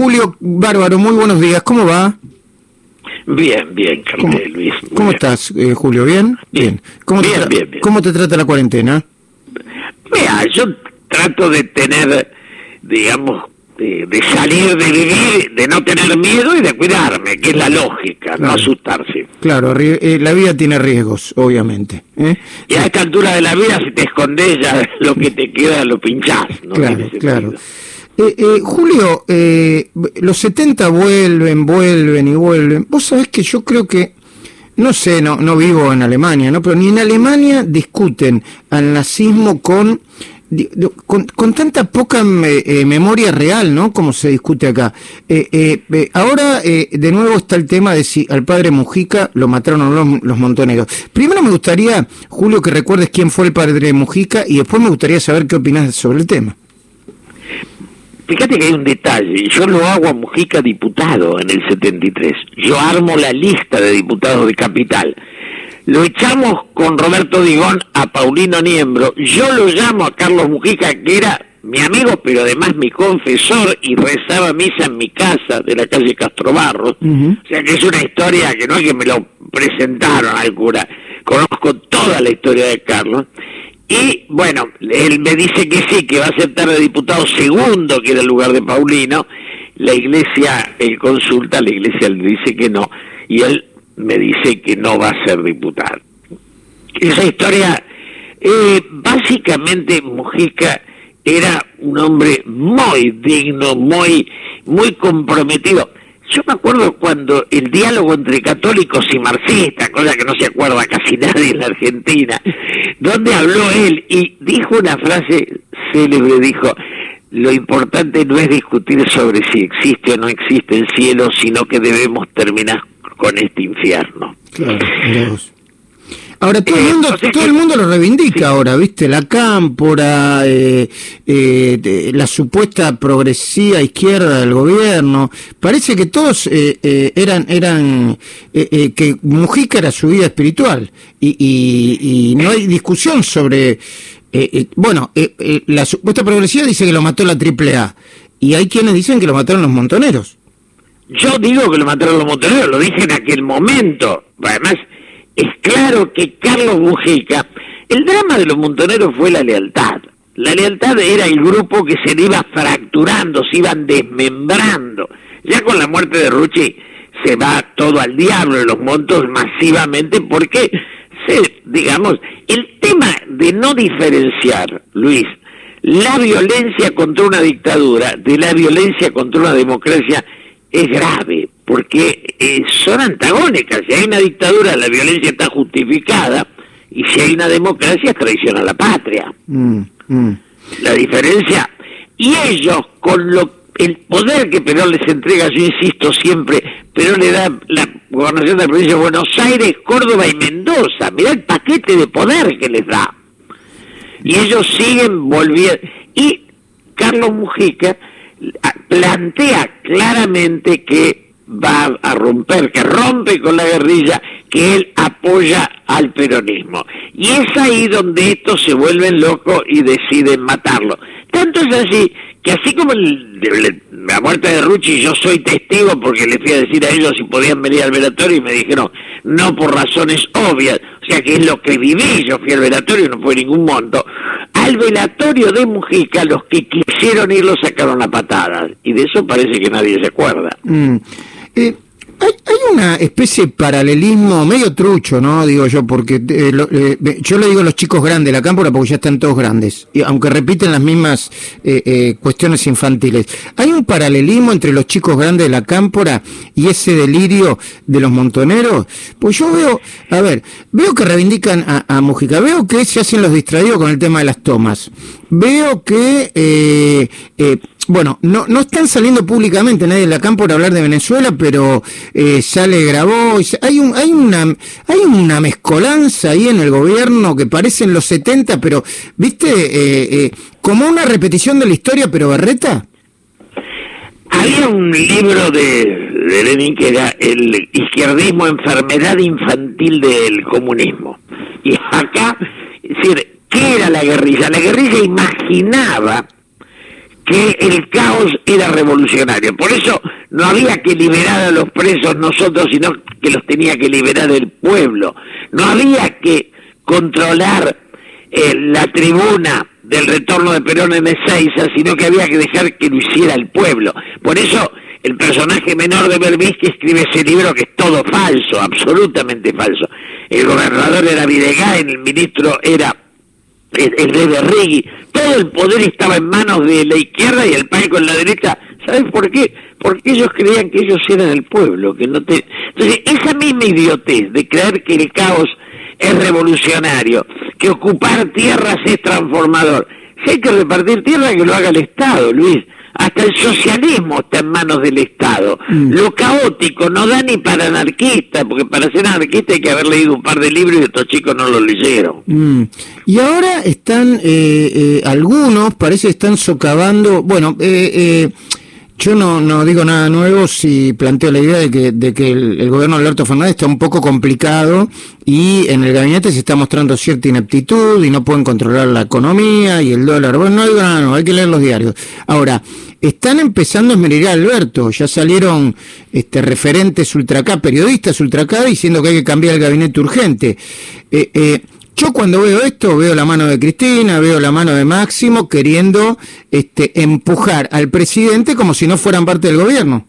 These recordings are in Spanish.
Julio Bárbaro, muy buenos días, ¿cómo va? Bien, bien, ¿Cómo, Luis. ¿cómo bien. estás, eh, Julio? ¿Bien? Bien. ¿Cómo, Bien, te bien, bien. ¿Cómo te trata la cuarentena? Mira, yo trato de tener, digamos, de, de salir de vivir, de no tener miedo y de cuidarme, que es la lógica, no asustarse. Claro, eh, la vida tiene riesgos, obviamente. ¿eh? Y a esta altura de la vida, si te escondes, ya lo que te queda lo pinchás. No claro, tiene claro. Eh, eh, Julio, eh, los 70 vuelven, vuelven y vuelven. Vos sabés que yo creo que, no sé, no, no vivo en Alemania, ¿no? pero ni en Alemania discuten al nazismo con, con, tanta poca me- eh, memoria real, ¿no? Como se discute acá. Eh, eh, eh, ahora, eh, de nuevo está el tema de si al padre Mujica lo mataron los, los montoneros. Primero me gustaría, Julio, que recuerdes quién fue el padre Mujica y después me gustaría saber qué opinás sobre el tema. Fíjate que hay un detalle, yo lo hago a Mujica diputado en el 73, yo armo la lista de diputados de Capital, lo echamos con Roberto Digón a Paulino Niembro, yo lo llamo a Carlos Mujica, que era mi amigo, pero además mi confesor, y rezaba misa en mi casa de la calle Castro Barros, o sea que es una historia que no es que me lo presentaron al cura, conozco toda la historia de Carlos, y bueno, él me dice que sí, que va a aceptar de diputado segundo, que era el lugar de Paulino. La iglesia, él consulta, la iglesia le dice que no, y él me dice que no va a ser diputado. Esa historia, eh, básicamente Mujica era un hombre muy digno, muy, muy comprometido. Yo me acuerdo cuando el diálogo entre católicos y marxistas, cosa que no se acuerda casi nadie en la Argentina, donde habló él y dijo una frase célebre, dijo, lo importante no es discutir sobre si existe o no existe el cielo, sino que debemos terminar con este infierno. Claro. Ahora todo el Eh, mundo, entonces, todo el mundo lo reivindica Sí. ahora, ¿viste? La cámpora, eh, eh, la supuesta progresía izquierda del gobierno. Parece que todos eh, eh, eran, eran, que Mujica era su vida espiritual. Y, y, y no hay discusión sobre, bueno, la supuesta progresía dice que lo mató la AAA. Y hay quienes dicen que lo mataron los montoneros. Yo digo que lo mataron los montoneros, lo dije en aquel momento. Además, es claro que Carlos Mujica, el drama de los montoneros fue la lealtad. La lealtad era el grupo que se le iba fracturando, se iban desmembrando. Ya con la muerte de Rucci se va todo al diablo de los montos masivamente porque, se, digamos, el tema de no diferenciar, Luis, la violencia contra una dictadura de la violencia contra una democracia es grave, porque eh, son antagónicas. Si hay una dictadura, la violencia está justificada, y si hay una democracia, es traición a la patria. Mm, mm. La diferencia, y ellos, con lo el poder que Perón les entrega, yo insisto siempre, Perón le da la gobernación de la provincia de Buenos Aires, Córdoba y Mendoza. Mirá el paquete de poder que les da y ellos siguen volviendo. Y Carlos Mujica plantea claramente que va a romper, que rompe con la guerrilla, que él apoya al peronismo. Y es ahí donde estos se vuelven locos y deciden matarlo. Tanto es así que así como la muerte de Rucci, yo soy testigo porque le fui a decir a ellos si podían venir al velatorio y me dijeron no por razones obvias, o sea que es lo que viví, yo fui al velatorio y no fue ningún monto. Al velatorio de Mujica los que quisieron ir lo sacaron a patadas y de eso parece que nadie se acuerda. Mm. Eh, hay, hay una especie de paralelismo medio trucho, ¿no? Digo yo, porque eh, lo- eh, yo le digo a los chicos grandes de la cámpora porque ya están todos grandes, y aunque repiten las mismas eh, eh, cuestiones infantiles. ¿Hay un paralelismo entre los chicos grandes de la cámpora y ese delirio de los montoneros? Pues yo veo, a ver, veo que reivindican a, a Mujica, veo que se hacen los distraídos con el tema de las tomas, veo que... bueno, no, no están saliendo públicamente nadie de la cámpora a hablar de Venezuela, pero eh, sale, grabó, y se- hay un, hay una, hay una mezcolanza ahí en el gobierno que parecen los 70, pero, viste, eh, eh, como una repetición de la historia, pero berreta. Había un libro de, de Lenin que era el izquierdismo, enfermedad infantil del comunismo. Y acá, es decir, ¿qué era la guerrilla? La guerrilla imaginaba que el caos era revolucionario. Por eso no había que liberar a los presos nosotros, sino que los tenía que liberar el pueblo. No había que controlar eh, la tribuna del retorno de Perón en Ezeiza, sino que había que dejar que lo hiciera el pueblo. Por eso el personaje menor de Berbisky escribe ese libro que es todo falso, absolutamente falso. El gobernador era Videgain, el ministro era el, el de Berrigui, todo el poder estaba en manos de la izquierda y el palco en la derecha. ¿Sabes por qué? Porque ellos creían que ellos eran el pueblo, que no te... Entonces, esa misma idiotez de creer que el caos es revolucionario, que ocupar tierras es transformador. Si hay que repartir tierra, que lo haga el Estado, Luis. Hasta el socialismo está en manos del Estado. Mm. Lo caótico no da ni para anarquista, porque para ser anarquista hay que haber leído un par de libros y estos chicos no lo leyeron. Mm. Y ahora están, eh, eh, algunos parece están socavando, bueno, eh, eh yo no, no digo nada nuevo si planteo la idea de que, de que el, gobierno de Alberto Fernández está un poco complicado y en el gabinete se está mostrando cierta ineptitud y no pueden controlar la economía y el dólar. Bueno, no digo nada nuevo, hay que leer los diarios. Ahora, están empezando a esmerir a Alberto, ya salieron este, referentes ultracá, periodistas ultracá, diciendo que hay que cambiar el gabinete urgente. Eh, eh, yo cuando veo esto, veo la mano de Cristina, veo la mano de Máximo queriendo este, empujar al presidente como si no fueran parte del gobierno.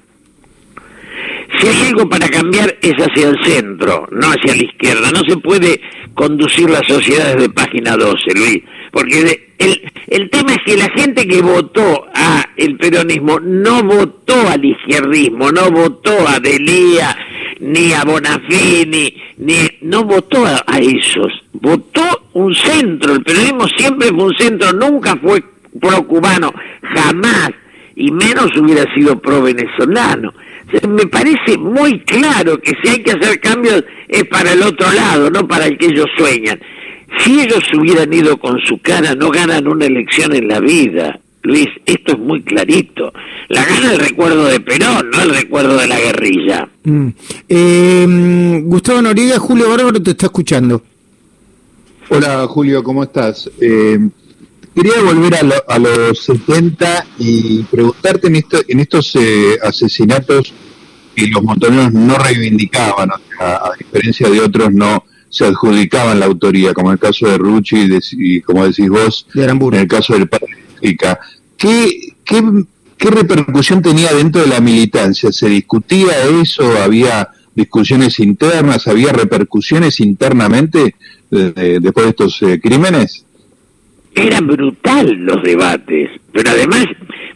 Si hay algo para cambiar es hacia el centro, no hacia la izquierda. No se puede conducir las sociedades de página 12, Luis. Porque el, el tema es que la gente que votó a el peronismo no votó al izquierdismo, no votó a Delía, ni a Bonafini, ni no votó a, esos, votó un centro, el peronismo siempre fue un centro, nunca fue pro cubano, jamás, y menos hubiera sido pro venezolano. me parece muy claro que si hay que hacer cambios es para el otro lado, no para el que ellos sueñan. Si ellos hubieran ido con su cara, no ganan una elección en la vida. Luis, esto es muy clarito. La gana el recuerdo de Perón, no el recuerdo de la guerrilla. Mm. Eh, Gustavo Noriega, Julio Bárbaro te está escuchando. Hola Julio, ¿cómo estás? Eh, quería volver a, los 70 y preguntarte en, esto, en estos eh, asesinatos que los montoneros no reivindicaban, a diferencia de otros no se adjudicaban la autoría, como en el caso de Rucci y, como decís vos, en el caso del padre ¿Qué, qué, repercusión tenía dentro de la militancia? ¿Se discutía eso? ¿Había discusiones internas? ¿Había repercusiones internamente después de estos eh, crímenes? Era brutal los debates, pero además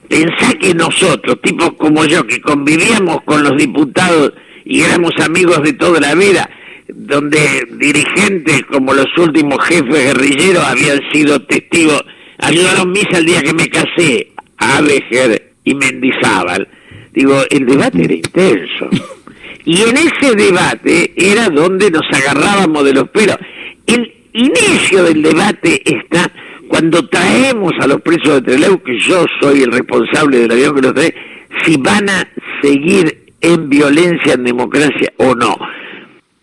pensá que nosotros, tipos como yo, que convivíamos con los diputados y éramos amigos de toda la vida, donde dirigentes como los últimos jefes guerrilleros habían sido testigos ayudaron misa el día que me casé, a Abeger y Mendizábal. Digo, el debate era intenso. Y en ese debate era donde nos agarrábamos de los pelos. El inicio del debate está cuando traemos a los presos de Trelew, que yo soy el responsable del avión que los trae, si van a seguir en violencia en democracia o no.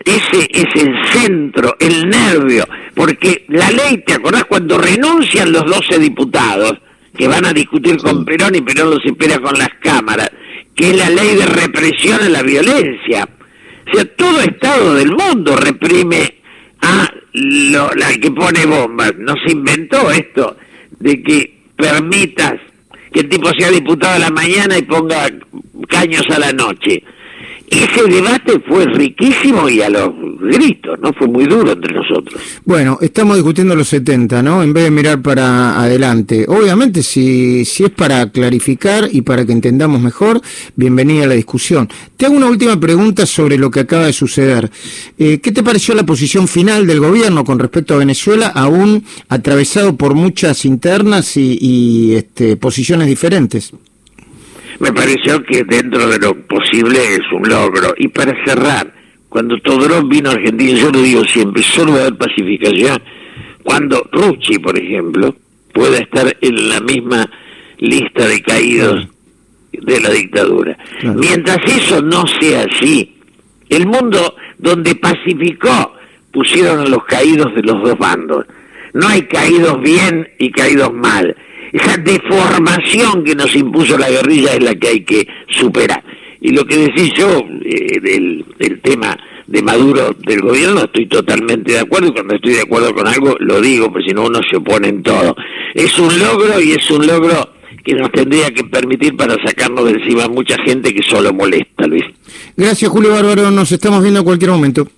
Ese es el centro, el nervio, porque la ley, ¿te acordás cuando renuncian los 12 diputados que van a discutir con Perón y Perón los espera con las cámaras? Que es la ley de represión a la violencia. O sea, todo Estado del mundo reprime a la que pone bombas. No se inventó esto de que permitas que el tipo sea diputado a la mañana y ponga caños a la noche ese debate fue riquísimo y a los gritos, ¿no? Fue muy duro entre nosotros. Bueno, estamos discutiendo los 70, ¿no? En vez de mirar para adelante. Obviamente, si, si es para clarificar y para que entendamos mejor, bienvenida a la discusión. Te hago una última pregunta sobre lo que acaba de suceder. Eh, ¿Qué te pareció la posición final del gobierno con respecto a Venezuela, aún atravesado por muchas internas y, y este, posiciones diferentes? Me pareció que dentro de lo posible es un logro. Y para cerrar, cuando Todorov vino a Argentina, yo lo digo siempre, solo va a haber pacificación cuando Rucci, por ejemplo, pueda estar en la misma lista de caídos de la dictadura. Mientras eso no sea así, el mundo donde pacificó pusieron a los caídos de los dos bandos. No hay caídos bien y caídos mal esa deformación que nos impuso la guerrilla es la que hay que superar. Y lo que decís yo eh, del, del tema de Maduro del gobierno estoy totalmente de acuerdo y cuando estoy de acuerdo con algo lo digo, porque si no uno se opone en todo. Es un logro y es un logro que nos tendría que permitir para sacarnos de encima mucha gente que solo molesta, Luis. Gracias, Julio Bárbaro. Nos estamos viendo en cualquier momento.